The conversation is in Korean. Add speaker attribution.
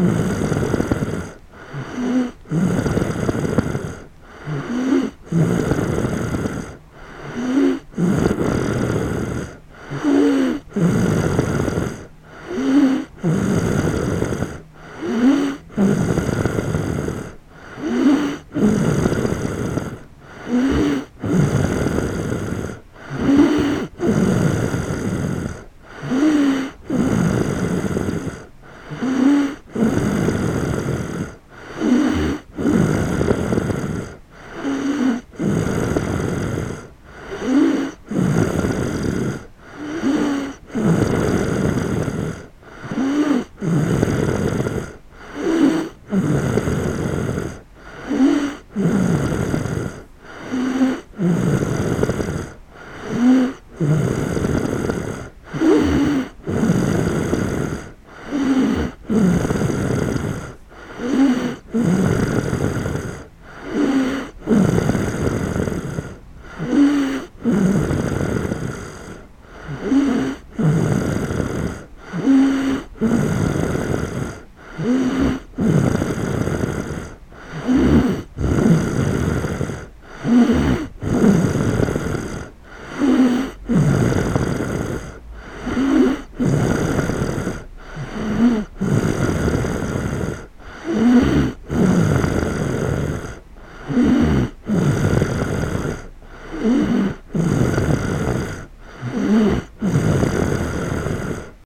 Speaker 1: Mm-hmm. Mm-hmm.